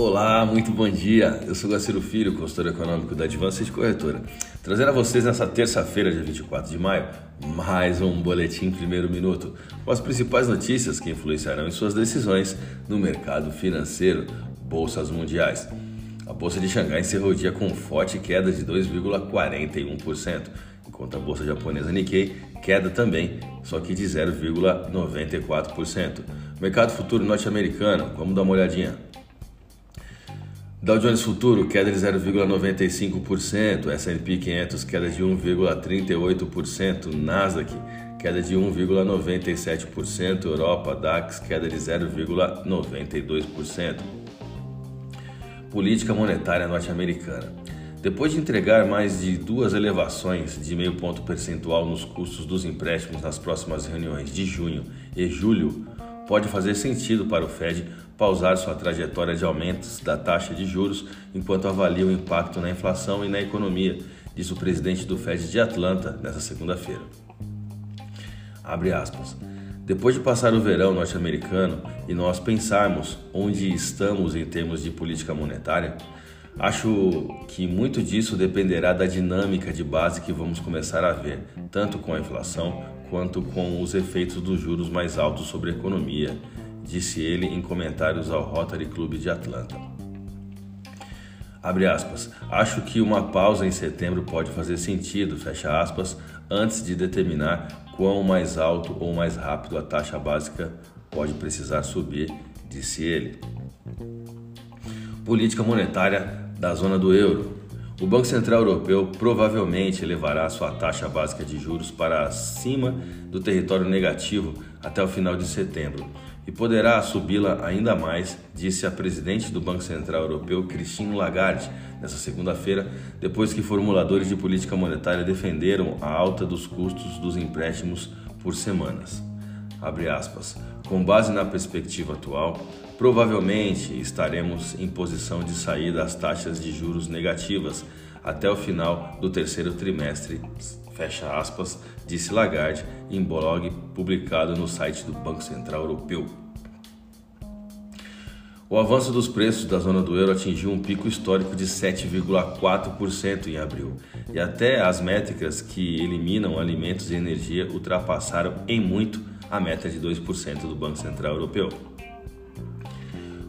Olá, muito bom dia. Eu sou Gaciro Filho, consultor econômico da Advances Corretora. Trazendo a vocês nessa terça-feira, dia 24 de maio, mais um boletim primeiro minuto com as principais notícias que influenciarão em suas decisões no mercado financeiro, bolsas mundiais. A bolsa de Xangai encerrou o dia com forte queda de 2,41%, enquanto a bolsa japonesa Nikkei queda também, só que de 0,94%. Mercado futuro norte-americano, vamos dar uma olhadinha. Dow Jones Futuro, queda de 0,95%, S&P 500, queda de 1,38%, Nasdaq, queda de 1,97%, Europa, DAX, queda de 0,92%. Política monetária norte-americana. Depois de entregar mais de duas elevações de meio ponto percentual nos custos dos empréstimos nas próximas reuniões de junho e julho, pode fazer sentido para o Fed pausar sua trajetória de aumentos da taxa de juros enquanto avalia o impacto na inflação e na economia, disse o presidente do Fed de Atlanta nesta segunda-feira. Depois de passar o verão norte-americano e nós pensarmos onde estamos em termos de política monetária, acho que muito disso dependerá da dinâmica de base que vamos começar a ver, tanto com a inflação quanto com os efeitos dos juros mais altos sobre a economia, disse ele em comentários ao Rotary Club de Atlanta. Abre aspas. Acho que uma pausa em setembro pode fazer sentido, fecha aspas, antes de determinar quão mais alto ou mais rápido a taxa básica pode precisar subir, disse ele. Política monetária da zona do euro. O Banco Central Europeu provavelmente elevará sua taxa básica de juros para acima do território negativo até o final de setembro e poderá subi-la ainda mais, disse a presidente do Banco Central Europeu, Christine Lagarde, nesta segunda-feira, depois que formuladores de política monetária defenderam a alta dos custos dos empréstimos por semanas. Com base na perspectiva atual, provavelmente estaremos em posição de sair das taxas de juros negativas até o final do terceiro trimestre, fecha aspas, disse Lagarde em blog publicado no site do Banco Central Europeu. O avanço dos preços da zona do euro atingiu um pico histórico de 7,4% em abril, e até as métricas que eliminam alimentos e energia ultrapassaram em muito a meta de 2% do Banco Central Europeu.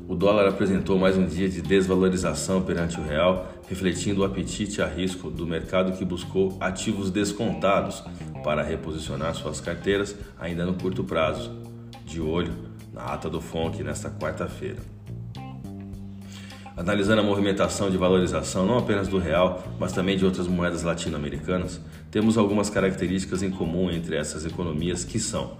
O dólar apresentou mais um dia de desvalorização perante o real, refletindo o apetite a risco do mercado que buscou ativos descontados para reposicionar suas carteiras ainda no curto prazo. De olho na ata do FONC nesta quarta-feira. Analisando a movimentação de valorização não apenas do real, mas também de outras moedas latino-americanas, temos algumas características em comum entre essas economias que são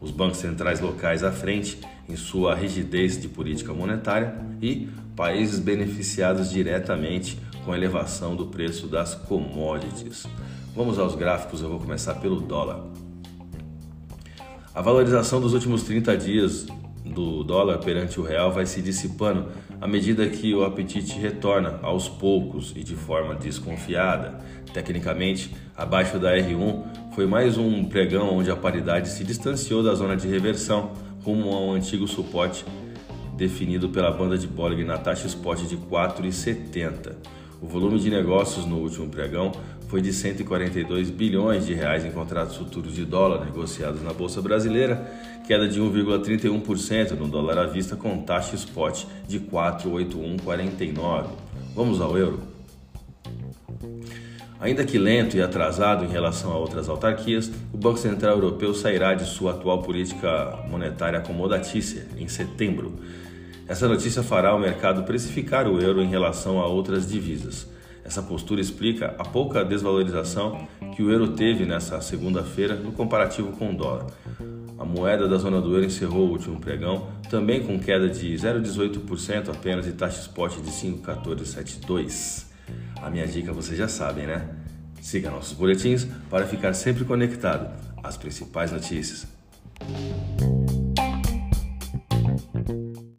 os bancos centrais locais à frente em sua rigidez de política monetária e países beneficiados diretamente com a elevação do preço das commodities. Vamos aos gráficos, eu vou começar pelo dólar. A valorização dos últimos 30 dias do dólar perante o real vai se dissipando à medida que o apetite retorna aos poucos e de forma desconfiada. Tecnicamente, abaixo da R1 foi mais um pregão onde a paridade se distanciou da zona de reversão rumo ao antigo suporte definido pela banda de Bollinger na taxa spot de 4,70. O volume de negócios no último pregão foi de 142 bilhões de reais em contratos futuros de dólar negociados na bolsa brasileira, queda de 1,31% no dólar à vista com taxa spot de 481,49. Vamos ao euro. Ainda que lento e atrasado em relação a outras autarquias, o Banco Central Europeu sairá de sua atual política monetária acomodatícia em setembro. Essa notícia fará o mercado precificar o euro em relação a outras divisas. Essa postura explica a pouca desvalorização que o euro teve nessa segunda-feira no comparativo com o dólar. A moeda da zona do euro encerrou o último pregão também com queda de 0,18% apenas e taxa spot de 5,1472. A minha dica vocês já sabem, né? Siga nossos boletins para ficar sempre conectado às principais notícias.